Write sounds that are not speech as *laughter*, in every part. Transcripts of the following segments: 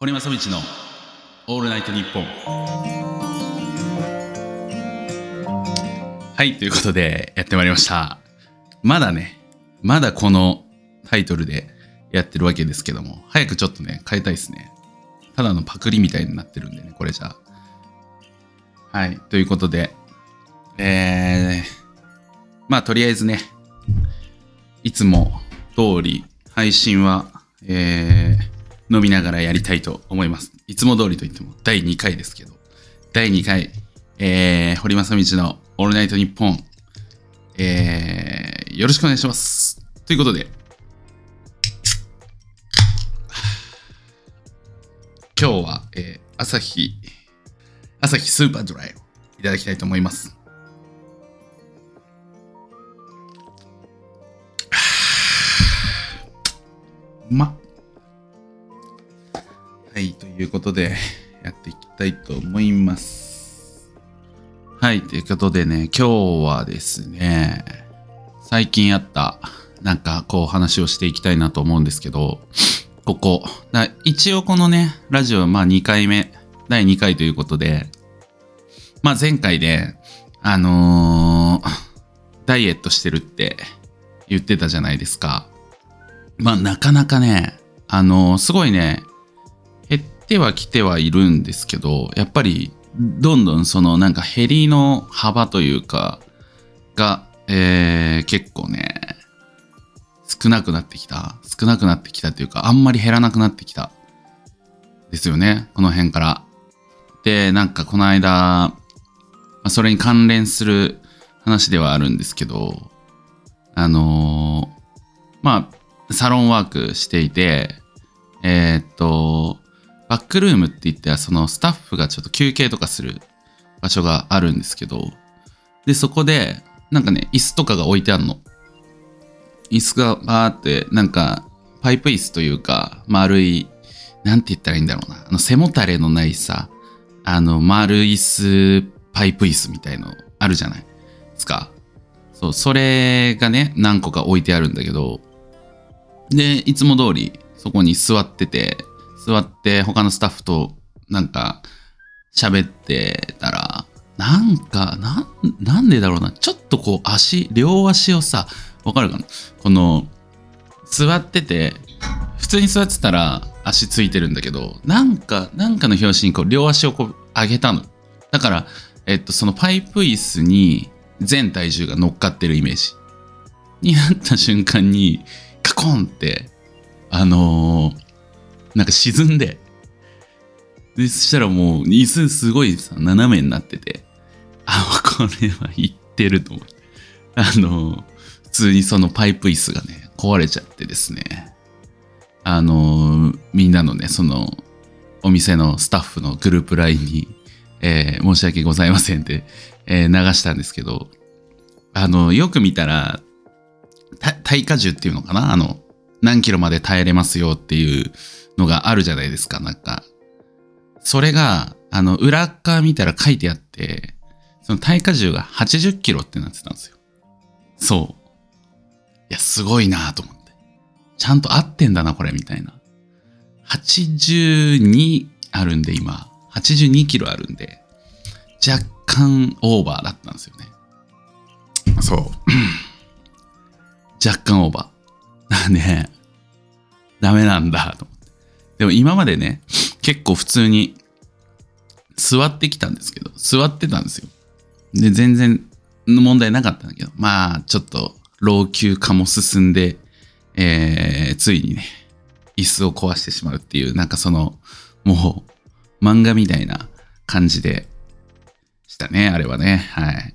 堀正道のオールナイトニッポン。はいということでやってまいりました。まだねまだこのタイトルでやってるわけですけども早くちょっとね変えたいですね。ただのパクリみたいになってるんでねこれじゃ。あはいということでえー、まあとりあえずねいつも通り配信はえー、飲みながらやりたいと思います。いつも通りといっても第2回ですけど、第2回、えー、堀正道のオールナイトニッポン、えー、よろしくお願いします。ということで、今日は、えー、朝日、朝日スーパードライをいただきたいと思います。*sighs* うまっはい、ということで、*laughs* やっていきたいと思います。はい、ということでね、今日はですね、最近あった、なんかこう話をしていきたいなと思うんですけど、ここ、だ一応このね、ラジオ、まあ2回目、第2回ということで、まあ前回で、あのーダイエットしてるって言ってたじゃないですか。まあなかなかね、あのーすごいね、ってはきてはいるんですけど、やっぱりどんどんそのなんか減りの幅というか、が、えー、結構ね、少なくなってきた。少なくなってきたというか、あんまり減らなくなってきた。ですよね。この辺から。で、なんかこの間、まそれに関連する話ではあるんですけど、あのーまあ、サロンワークしていて、えーっと、バックルームって言っては、そのスタッフがちょっと休憩とかする場所があるんですけど、で、そこで、なんかね、椅子とかが置いてあるの。椅子がバーって、なんか、パイプ椅子というか、丸い、なんて言ったらいいんだろうな。あの、背もたれのないさ、あの、丸椅子、パイプ椅子みたいのあるじゃないですか。そう、それがね、何個か置いてあるんだけど、で、いつも通りそこに座ってて、座って他のスタッフとなんか喋ってたら、なんか、な、なんでだろうな。ちょっとこう足、両足をさ、わかるかな？この、座ってて、普通に座ってたら足ついてるんだけど、なんか、なんかの拍子にこう両足をこう上げたの。だから、えっと、そのパイプ椅子に全体重が乗っかってるイメージ。になった瞬間に、カコンって、あのーなんか沈んで、で、そしたらもう、椅子すごいさ、斜めになってて、あ、これはいってると思って。あの普通にそのパイプ椅子がね、壊れちゃってですね、あのみんなのね、その、お店のスタッフのグループ LINE に、えー申し訳ございませんって、えー流したんですけど、あの、よく見たら、耐荷重っていうのかな？あの、何キロまで耐えれますよっていうのがあるじゃないですか、なんか。それが、あの、裏側見たら書いてあって、その耐荷重が80キロってなってたんですよ。そう。いや、すごいなと思って。ちゃんと合ってんだな、これ、みたいな。82あるんで、今。82キロあるんで、若干オーバーだったんですよね。そう。若干オーバー。だ *laughs* ね。ダメなんだ、と思って。でも今までね、結構普通に座ってきたんですけど、座ってたんですよ。で、全然問題なかったんだけど、まあ、ちょっと老朽化も進んで、えー、ついにね、椅子を壊してしまうっていう、なんかその、もう、漫画みたいな感じでしたね、あれはね。はい。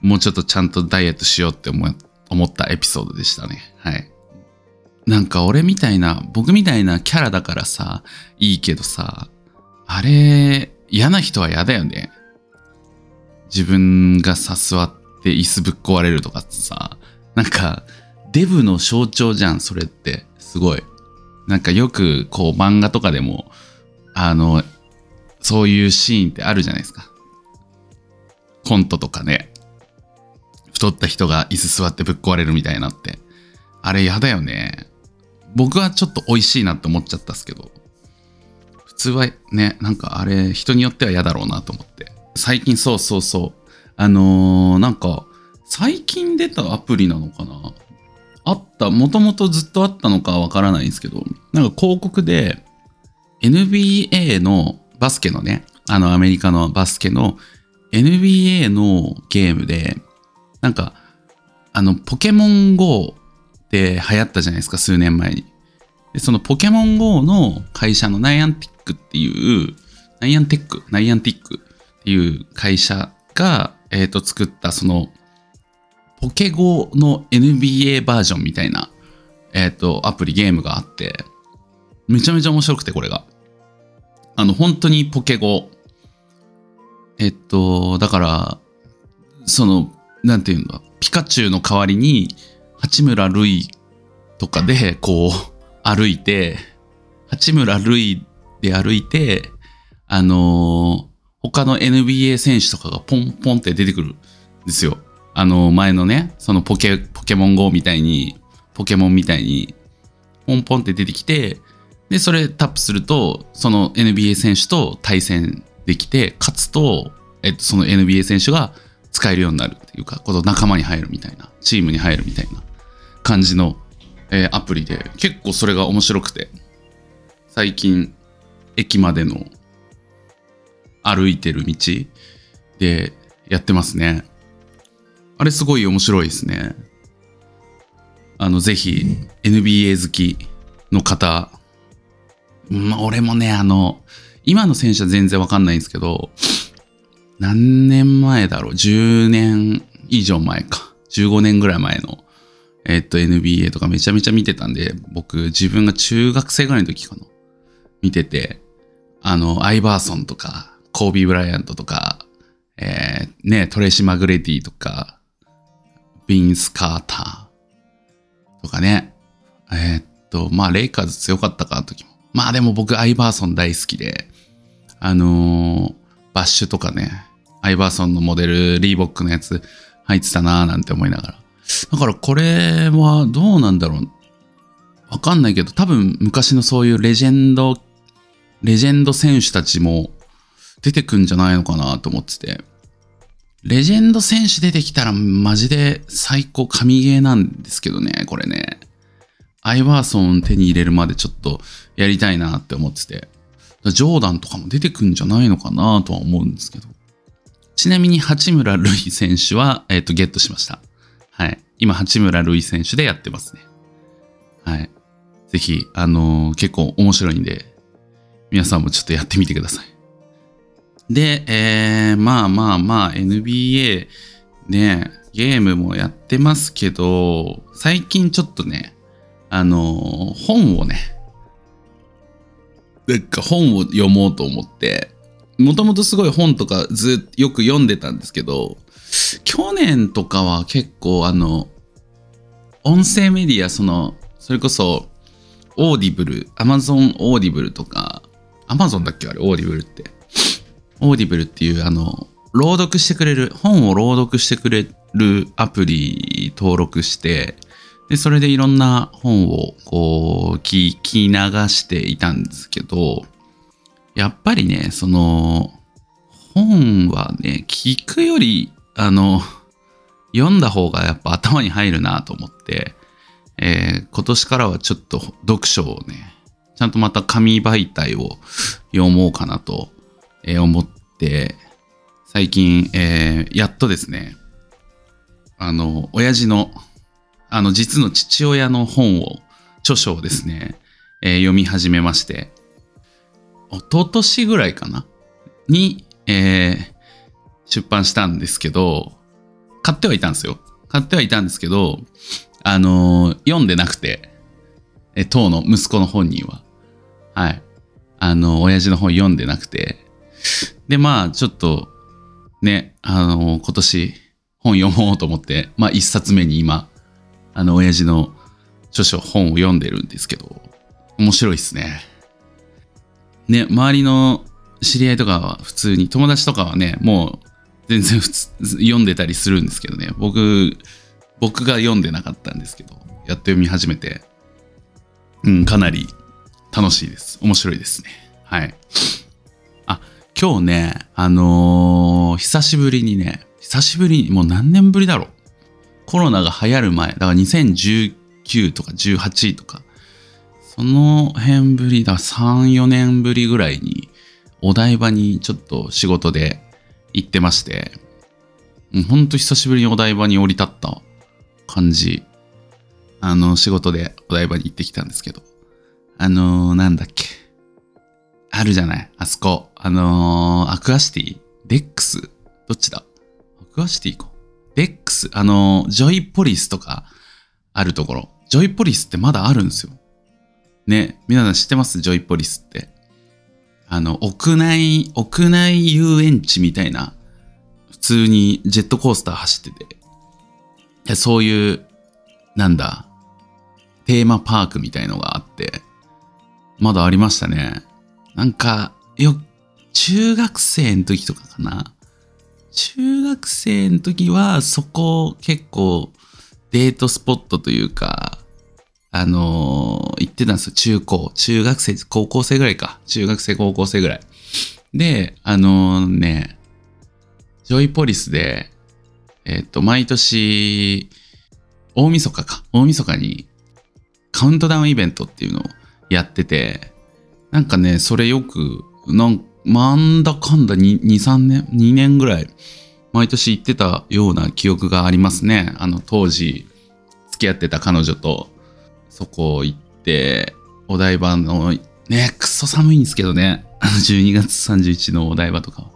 もうちょっとちゃんとダイエットしようって思思ったエピソードでしたね。はい。なんか俺みたいな、僕みたいなキャラだからさ、いいけどさ、あれ、嫌な人は嫌だよね。自分がさ、座って椅子ぶっ壊れるとかってさ、なんか、デブの象徴じゃん、それって。すごい。なんかよく、こう、漫画とかでも、あの、そういうシーンってあるじゃないですか。コントとかね。太った人が椅子座ってぶっ壊れるみたいなって。あれ嫌だよね。僕はちょっと美味しいなって思っちゃったっすけど。普通はね、なんかあれ、人によっては嫌だろうなと思って。最近そうそうそう。あのーなんか、最近出たアプリなのかなあった、もともとずっとあったのかわからないんですけど、なんか広告で、NBA のバスケのね、あのアメリカのバスケの NBA のゲームで、なんか、あの、ポケモン GO って流行ったじゃないですか、数年前に。で、そのポケモン GO の会社のナイアンティックっていう、ナイアンテック、ナイアンティックっていう会社が、えっ、と、作った、その、ポケ GO の NBA バージョンみたいな、えっ、と、アプリ、ゲームがあって、めちゃめちゃ面白くて、これが。あの、本当にポケ GO。えっと、だから、その、なんていうんだ、ピカチュウの代わりに、八村塁とかで、こう、歩いて、八村塁で歩いて、あのー他の NBA 選手とかがポンポンって出てくるんですよ。あのー前のね、そのポケ、ポケモン GO みたいに、ポケモンみたいに、ポンポンって出てきて、で、それタップすると、その NBA 選手と対戦できて、勝つと、えっと、その NBA 選手が使えるようになるっていうか、この仲間に入るみたいな、チームに入るみたいな感じの、えーアプリで、結構それが面白くて、最近、駅までの歩いてる道でやってますね。あれすごい面白いですね。あの、ぜひ、NBA 好きの方、まあ、俺もね、あの、今の選手は全然わかんないんですけど、何年前だろう ?10 年以上前か。15年ぐらい前の、えっと、NBA とかめちゃめちゃ見てたんで、僕、自分が中学生ぐらいの時かな。見てて、あの、アイバーソンとか、コービー・ブライアントとか、えーね、トレシー・マグレディとか、ビンス・カーターとかね。えーっと、まあ、レイカーズ強かったか、の時も。まあ、でも僕、アイバーソン大好きで、あのーバッシュとかね、アイバーソンのモデル、リーボックのやつ入ってたなーなんて思いながら。だからこれはどうなんだろう。わかんないけど、多分昔のそういうレジェンド、レジェンド選手たちも出てくんじゃないのかなと思ってて。レジェンド選手出てきたらマジで最高神ゲーなんですけどね、これね。アイバーソン手に入れるまでちょっとやりたいなって思ってて。ジョーダンとかも出てくんじゃないのかなとは思うんですけど。ちなみに八村塁選手は、えっ、と、ゲットしました。はい。今、八村塁選手でやってますね。はい。ぜひ、あのー結構面白いんで、皆さんもちょっとやってみてください。で、えー、まあまあまあ、NBA ね、ゲームもやってますけど、最近ちょっとね、あのー本をね、なんか本を読もうと思って、もともとすごい本とかずっとよく読んでたんですけど、去年とかは結構あの、音声メディア、その、それこそ、オーディブル、アマゾンオーディブルとか、アマゾンだっけあれ、オーディブルって。オーディブルっていう、あの、朗読してくれる、本を朗読してくれるアプリ登録して、で、それでいろんな本をこう聞き流していたんですけど、やっぱりね、その、本はね、聞くより、あの、読んだ方がやっぱ頭に入るなと思って、えー今年からはちょっと読書をね、ちゃんとまた紙媒体を読もうかなと、思って、最近、えーやっとですね、あの、親父の、あの、実の父親の本を、著書をですね、えー読み始めまして、一昨年ぐらいかな？に、えー出版したんですけど、買ってはいたんですよ。買ってはいたんですけど、あのー読んでなくて、え、当の息子の本人は。はい。あの、親父の本読んでなくて。で、まあ、ちょっと、ね、あの今年本読もうと思って、まあ、一冊目に今、あの、親父の著書、本を読んでるんですけど、面白いっすね。ね、周りの知り合いとかは普通に、友達とかはね、もう全然普通読んでたりするんですけどね、僕、僕が読んでなかったんですけど、やっと読み始めて、うん、かなり楽しいです。面白いですね。はい。あ、今日ね、あのー久しぶりにね、久しぶりに、もう何年ぶりだろう。コロナが流行る前、だから2019とか18とか、その辺ぶりだ、3、4年ぶりぐらいに、お台場にちょっと仕事で行ってまして、ほんと久しぶりにお台場に降り立った感じ。あの、仕事でお台場に行ってきたんですけど、あのーなんだっけ。あるじゃないあそこ。あのーアクアシティ？デックス？どっちだ？アクアシティか。デックス？あのージョイポリスとかあるところ。ジョイポリスってまだあるんですよ。ね、皆さん知ってます？ジョイポリスって。あの、屋内、屋内遊園地みたいな、普通にジェットコースター走ってて、でそういう、なんだ、テーマパークみたいのがあって、まだありましたね。なんか、よ、中学生の時とかかな。中学生の時は、そこ結構デートスポットというか、あのー行ってたんですよ。中高。中学生、高校生ぐらいか。中学生、高校生ぐらい。で、あのね、ジョイポリスで、えっ、と、毎年、大晦日か。大晦日にカウントダウンイベントっていうのをやってて、なんかね、それよく、なんなんだかんだ2、2 3年、2年ぐらい、毎年行ってたような記憶がありますね。あの、当時、付き合ってた彼女と、そこ行って、お台場の、ね、くっそ寒いんですけどね。あの12月31のお台場とかは。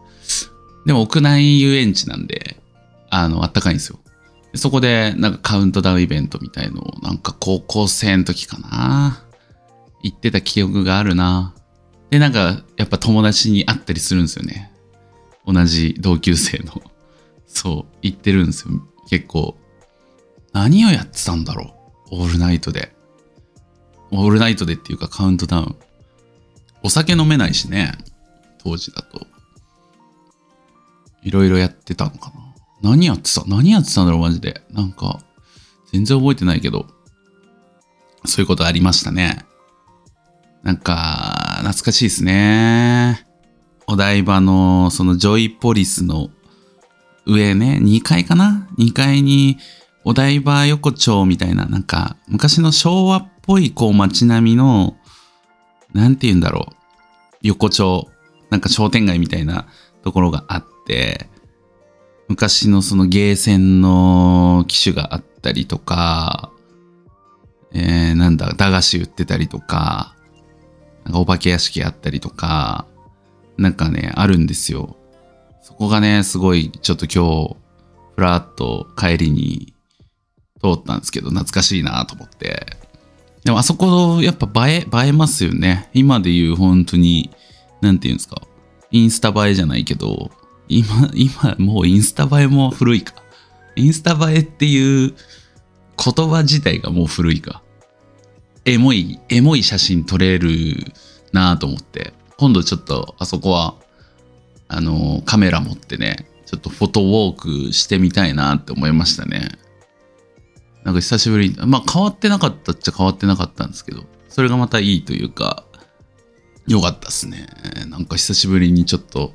でも屋内遊園地なんで、あの、あったかいんですよ。そこで、なんかカウントダウンイベントみたいのを、なんか高校生の時かな。行ってた記憶があるな。で、なんか、やっぱ友達に会ったりするんですよね。同じ同級生の。*laughs* そう、行ってるんですよ。結構。何をやってたんだろう。オールナイトで。オールナイトでっていうかカウントダウン。お酒飲めないしね。当時だと。いろいろやってたのかな。何やってた何やってたんだろうマジで。なんか、全然覚えてないけど。そういうことありましたね。なんか、懐かしいですね。お台場の、そのジョイポリスの上ね、2階かな ?2 階に、お台場横丁みたいな、なんか、昔の昭和っぽい、こう、街並みの、なんて言うんだろう。横丁。なんか商店街みたいなところがあって、昔のそのゲーセンの機種があったりとか、えー、なんだ、駄菓子売ってたりとか、なんかお化け屋敷あったりとか、なんかね、あるんですよ。そこがね、すごい、ちょっと今日、ふらっと帰りに通ったんですけど、懐かしいなと思って。でもあそこ、やっぱ映え、映えますよね。今で言う本当に、なんていうんですか。インスタ映えじゃないけど、今、今、もうインスタ映えも古いか。インスタ映えっていう言葉自体がもう古いか。エモい、エモい写真撮れるなぁと思って。今度ちょっとあそこは、あの、カメラ持ってね、ちょっとフォトウォークしてみたいなって思いましたね。なんか久しぶりに、まあ変わってなかったっちゃ変わってなかったんですけど、それがまたいいというか、良かったですね。なんか久しぶりにちょっと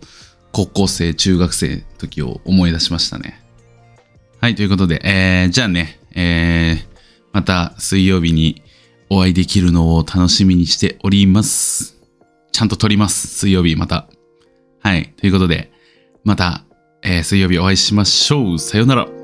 高校生、中学生の時を思い出しましたね。はい、ということで、えー、じゃあね、えー、また水曜日にお会いできるのを楽しみにしております。ちゃんと撮ります。水曜日また。はい、ということで、また、えー水曜日お会いしましょう。さよなら。